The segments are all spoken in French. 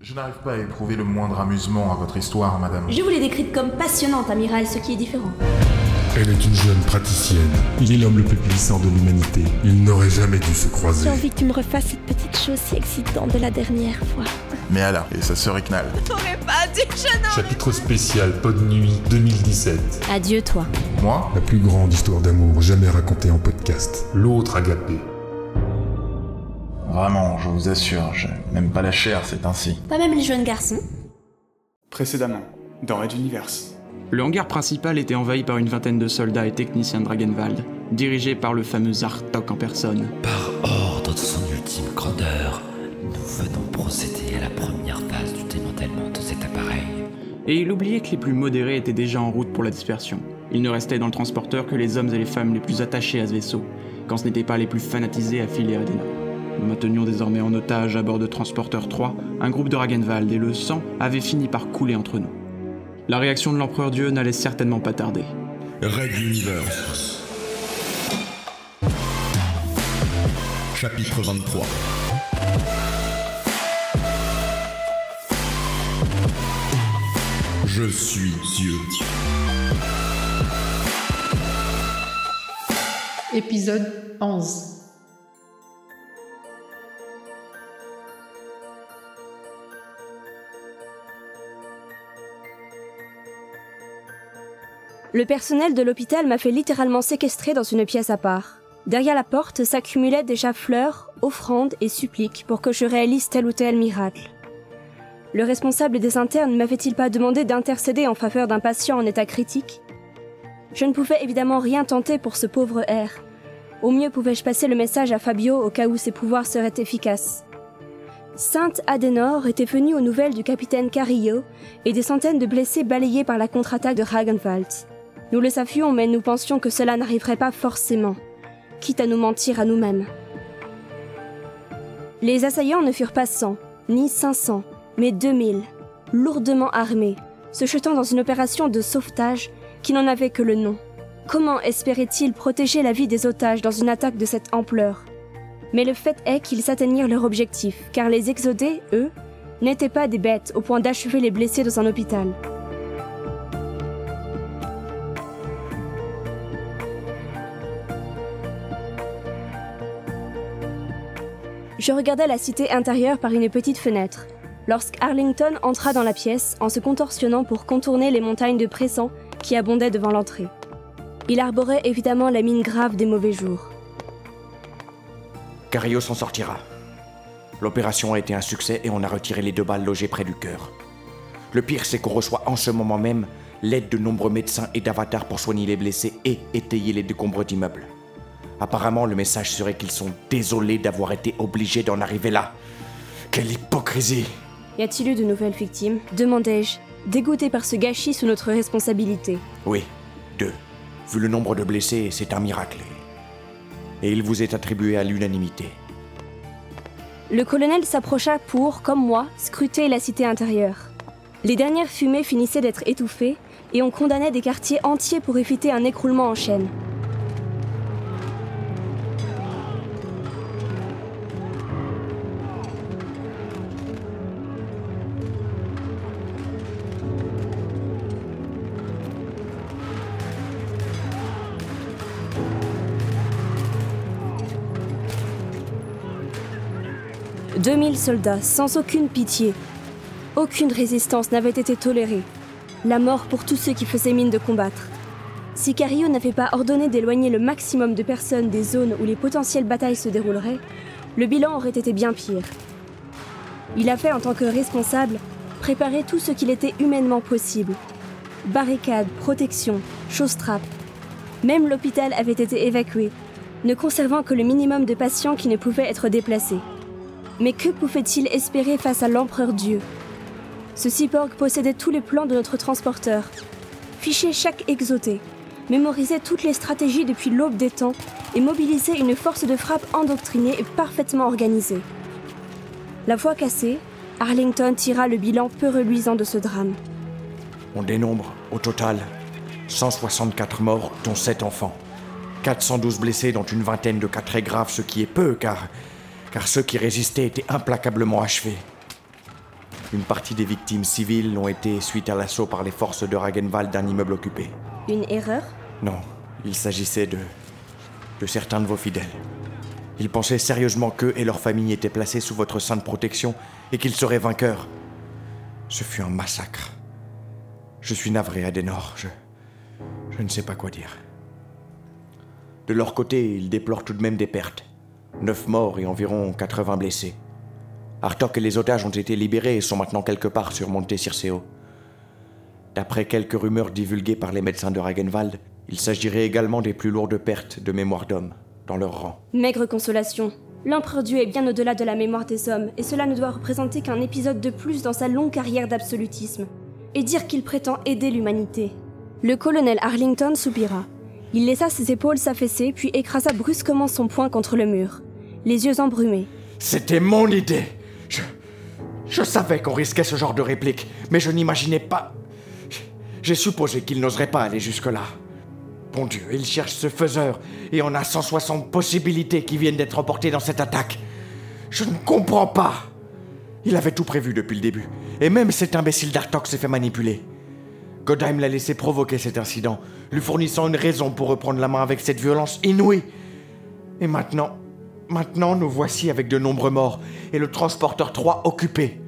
Je n'arrive pas à éprouver le moindre amusement à votre histoire, madame. Je vous l'ai décrite comme passionnante, amiral, ce qui est différent. Elle est une jeune praticienne. Il est l'homme le plus puissant de l'humanité. Ils n'auraient jamais dû se croiser. J'ai envie que tu me refasses cette petite chose si excitante de la dernière fois. Mais Allah, et sa sœur Iknal. T'aurais pas dit que je n'en... Chapitre spécial Pod Nuit 2017. Adieu, toi. Moi? La plus grande histoire d'amour jamais racontée en podcast. L'autre agapé. Vraiment, je vous assure, je n'aime pas la chair, c'est ainsi. Pas même les jeunes garçons. Précédemment, dans Red Universe. Le hangar principal était envahi par une vingtaine de soldats et techniciens de Dragenwald, dirigés par le fameux Zartok en personne. Par ordre de son ultime grandeur, nous venons procéder à la première phase du démantèlement de cet appareil. Et il oubliait que les plus modérés étaient déjà en route pour la dispersion. Il ne restait dans le transporteur que les hommes et les femmes les plus attachés à ce vaisseau, quand ce n'était pas les plus fanatisés à filer à Adena. Nous maintenions désormais en otage à bord de Transporteur 3 un groupe de Ragenwald et le sang avait fini par couler entre nous. La réaction de l'empereur Dieu n'allait certainement pas tarder. Red Universe. Chapitre 23. Je suis Dieu. Épisode 11 Le personnel de l'hôpital m'a fait littéralement séquestrer dans une pièce à part. Derrière la porte s'accumulaient déjà fleurs, offrandes et suppliques pour que je réalise tel ou tel miracle. Le responsable des internes ne m'avait-il pas demandé d'intercéder en faveur d'un patient en état critique? Je ne pouvais évidemment rien tenter pour ce pauvre R. Au mieux pouvais-je passer le message à Fabio au cas où ses pouvoirs seraient efficaces. Sainte Adenor était venue aux nouvelles du capitaine Carillo et des centaines de blessés balayés par la contre-attaque de Ragenwald. Nous le savions, mais nous pensions que cela n'arriverait pas forcément, quitte à nous mentir à nous-mêmes. Les assaillants ne furent pas cent, ni cinq cents, mais deux mille, lourdement armés, se jetant dans une opération de sauvetage qui n'en avait que le nom. Comment espéraient-ils protéger la vie des otages dans une attaque de cette ampleur? Mais le fait est qu'ils atteignirent leur objectif, car les exodés, eux, n'étaient pas des bêtes au point d'achever les blessés dans un hôpital. Je regardais la cité intérieure par une petite fenêtre, lorsque Arlington entra dans la pièce en se contorsionnant pour contourner les montagnes de pressants qui abondaient devant l'entrée. Il arborait évidemment la mine grave des mauvais jours. Carillo s'en sortira. L'opération a été un succès et on a retiré les deux balles logées près du cœur. Le pire, c'est qu'on reçoit en ce moment même l'aide de nombreux médecins et d'avatars pour soigner les blessés et étayer les décombres d'immeubles. Apparemment, le message serait qu'ils sont désolés d'avoir été obligés d'en arriver là. Quelle hypocrisie Y a-t-il eu de nouvelles victimes? demandai-je, dégoûté par ce gâchis sous notre responsabilité. Oui, deux. Vu le nombre de blessés, c'est un miracle. Et il vous est attribué à l'unanimité. Le colonel s'approcha pour, comme moi, scruter la cité intérieure. Les dernières fumées finissaient d'être étouffées et on condamnait des quartiers entiers pour éviter un écroulement en chaîne. « 2000 soldats, sans aucune pitié. Aucune résistance n'avait été tolérée. La mort pour tous ceux qui faisaient mine de combattre. Si Carillo n'avait pas ordonné d'éloigner le maximum de personnes des zones où les potentielles batailles se dérouleraient, le bilan aurait été bien pire. Il a fait, en tant que responsable, préparer tout ce qu'il était humainement possible. Barricades, protection, chausses-trappes. Même l'hôpital avait été évacué, ne conservant que le minimum de patients qui ne pouvaient être déplacés. Mais que pouvait-il espérer face à l'empereur Dieu? Ce cyborg possédait tous les plans de notre transporteur, fichait chaque exoté, mémorisait toutes les stratégies depuis l'aube des temps et mobilisait une force de frappe endoctrinée et parfaitement organisée. La voix cassée, Arlington tira le bilan peu reluisant de ce drame. On dénombre, au total, 164 morts, dont 7 enfants. 412 blessés, dont une vingtaine de cas très graves, ce qui est peu, car, car ceux qui résistaient étaient implacablement achevés. Une partie des victimes civiles l'ont été suite à l'assaut par les forces de Ragenwald d'un immeuble occupé. Une erreur? Non, il s'agissait de. de certains de vos fidèles. Ils pensaient sérieusement qu'eux et leurs familles étaient placés sous votre sainte protection et qu'ils seraient vainqueurs. Ce fut un massacre. Je suis navré, Adenor. Je. je ne sais pas quoi dire. De leur côté, ils déplorent tout de même des pertes. Neuf morts et environ 80 blessés. Artok et les otages ont été libérés et sont maintenant quelque part sur Monte Circeo. D'après quelques rumeurs divulguées par les médecins de Ragenwald, il s'agirait également des plus lourdes pertes de mémoire d'hommes dans leur rang. Maigre consolation. L'empereur Dieu est bien au-delà de la mémoire des hommes, et cela ne doit représenter qu'un épisode de plus dans sa longue carrière d'absolutisme. Et dire qu'il prétend aider l'humanité. Le colonel Arlington soupira. Il laissa ses épaules s'affaisser, puis écrasa brusquement son poing contre le mur, les yeux embrumés. C'était mon idée Je. Je savais qu'on risquait ce genre de réplique, mais je n'imaginais pas. J'ai supposé qu'il n'oserait pas aller jusque-là. Bon Dieu, il cherche ce faiseur, et on a 160 possibilités qui viennent d'être emportées dans cette attaque. Je ne comprends pas. Il avait tout prévu depuis le début, et même cet imbécile d'Artok s'est fait manipuler. Godheim l'a laissé provoquer cet incident, lui fournissant une raison pour reprendre la main avec cette violence inouïe. Et maintenant, maintenant nous voici avec de nombreux morts, et le transporteur 3 occupé.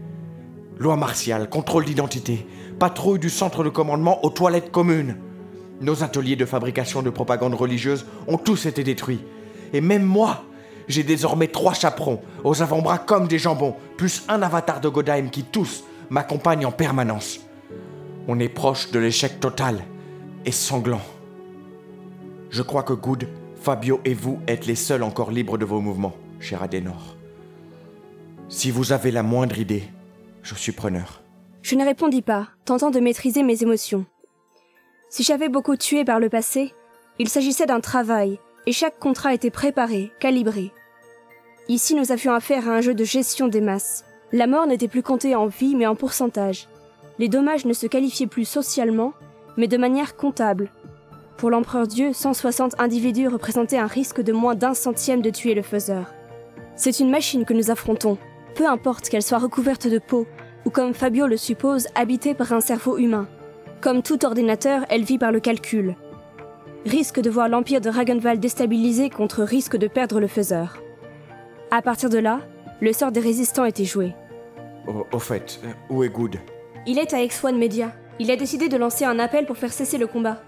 Loi martiale, contrôle d'identité, patrouille du centre de commandement aux toilettes communes. Nos ateliers de fabrication de propagande religieuse ont tous été détruits. Et même moi, j'ai désormais trois chaperons, aux avant-bras comme des jambons, plus un avatar de Godheim qui tous m'accompagne en permanence. On est proche de l'échec total et sanglant. Je crois que Good, Fabio et vous êtes les seuls encore libres de vos mouvements, cher Adenor. Si vous avez la moindre idée, je suis preneur. Je ne répondis pas, tentant de maîtriser mes émotions. Si j'avais beaucoup tué par le passé, il s'agissait d'un travail, et chaque contrat était préparé, calibré. Ici, nous avions affaire à un jeu de gestion des masses. La mort n'était plus comptée en vie, mais en pourcentage. Les dommages ne se qualifiaient plus socialement, mais de manière comptable. Pour l'empereur Dieu, 160 individus représentaient un risque de moins d'un centième de tuer le faiseur. C'est une machine que nous affrontons, peu importe qu'elle soit recouverte de peau, ou comme Fabio le suppose, habitée par un cerveau humain. Comme tout ordinateur, elle vit par le calcul. Risque de voir l'empire de Ragenwald déstabilisé contre risque de perdre le faiseur. À partir de là, le sort des résistants était joué. Au, au fait, où est Good Il est à X1 Media. Il a décidé de lancer un appel pour faire cesser le combat.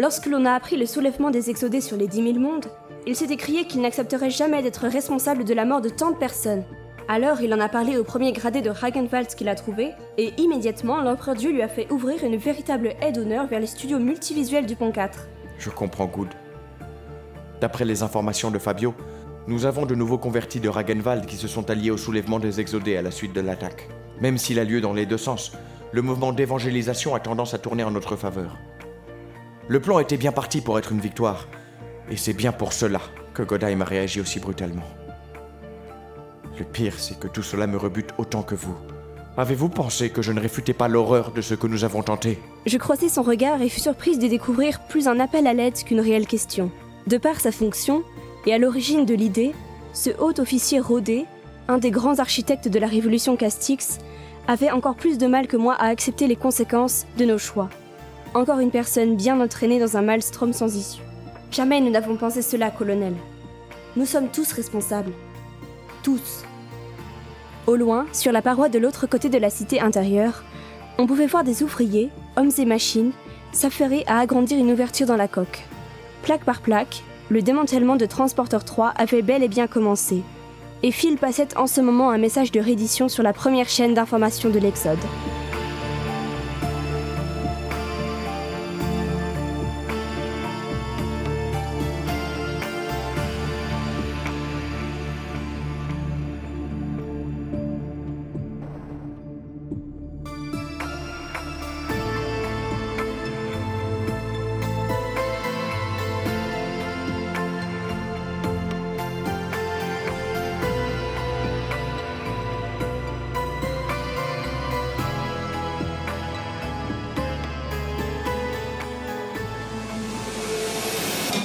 Lorsque l'on a appris le soulèvement des exodés sur les 10 000 mondes, il s'est écrié qu'il n'accepterait jamais d'être responsable de la mort de tant de personnes. Alors il en a parlé au premier gradé de Ragenwald qu'il a trouvé, et immédiatement l'empereur Dieu lui a fait ouvrir une véritable aide d'honneur vers les studios multivisuels du Pont 4. Je comprends Good. D'après les informations de Fabio, nous avons de nouveaux convertis de Ragenwald qui se sont alliés au soulèvement des exodés à la suite de l'attaque. Même s'il a lieu dans les deux sens, le mouvement d'évangélisation a tendance à tourner en notre faveur. Le plan était bien parti pour être une victoire, et c'est bien pour cela que Godheim a réagi aussi brutalement. Le pire, c'est que tout cela me rebute autant que vous. Avez-vous pensé que je ne réfutais pas l'horreur de ce que nous avons tenté? Je croisai son regard et fus surprise de découvrir plus un appel à l'aide qu'une réelle question. De par sa fonction, et à l'origine de l'idée, ce haut officier Rodet, un des grands architectes de la révolution Castix, avait encore plus de mal que moi à accepter les conséquences de nos choix. Encore une personne bien entraînée dans un maelstrom sans issue. Jamais nous n'avons pensé cela, colonel. Nous sommes tous responsables. Tous. Au loin, sur la paroi de l'autre côté de la cité intérieure, on pouvait voir des ouvriers, hommes et machines, s'affairer à agrandir une ouverture dans la coque. Plaque par plaque, le démantèlement de Transporteur 3 avait bel et bien commencé, et Phil passait en ce moment un message de reddition sur la première chaîne d'information de l'Exode.